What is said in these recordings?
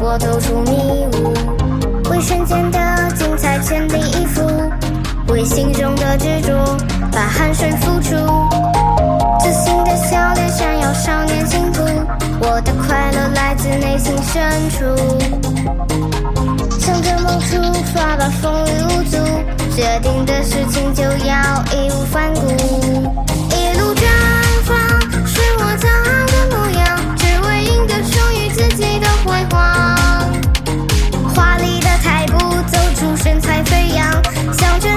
我走出迷雾，为瞬间的精彩全力以赴，为心中的执着把汗水付出。自信的笑脸闪耀少年幸福，我的快乐来自内心深处。向着梦出发吧，风雨无阻，决定的事情就要义无反顾，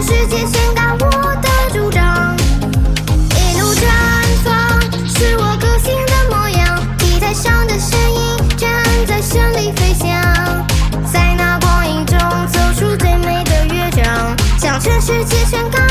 世界宣告我的主张，一路绽放是我个性的模样，以台上的声音站在旋律飞翔，在那光影中奏出最美的乐章，向全世界宣告。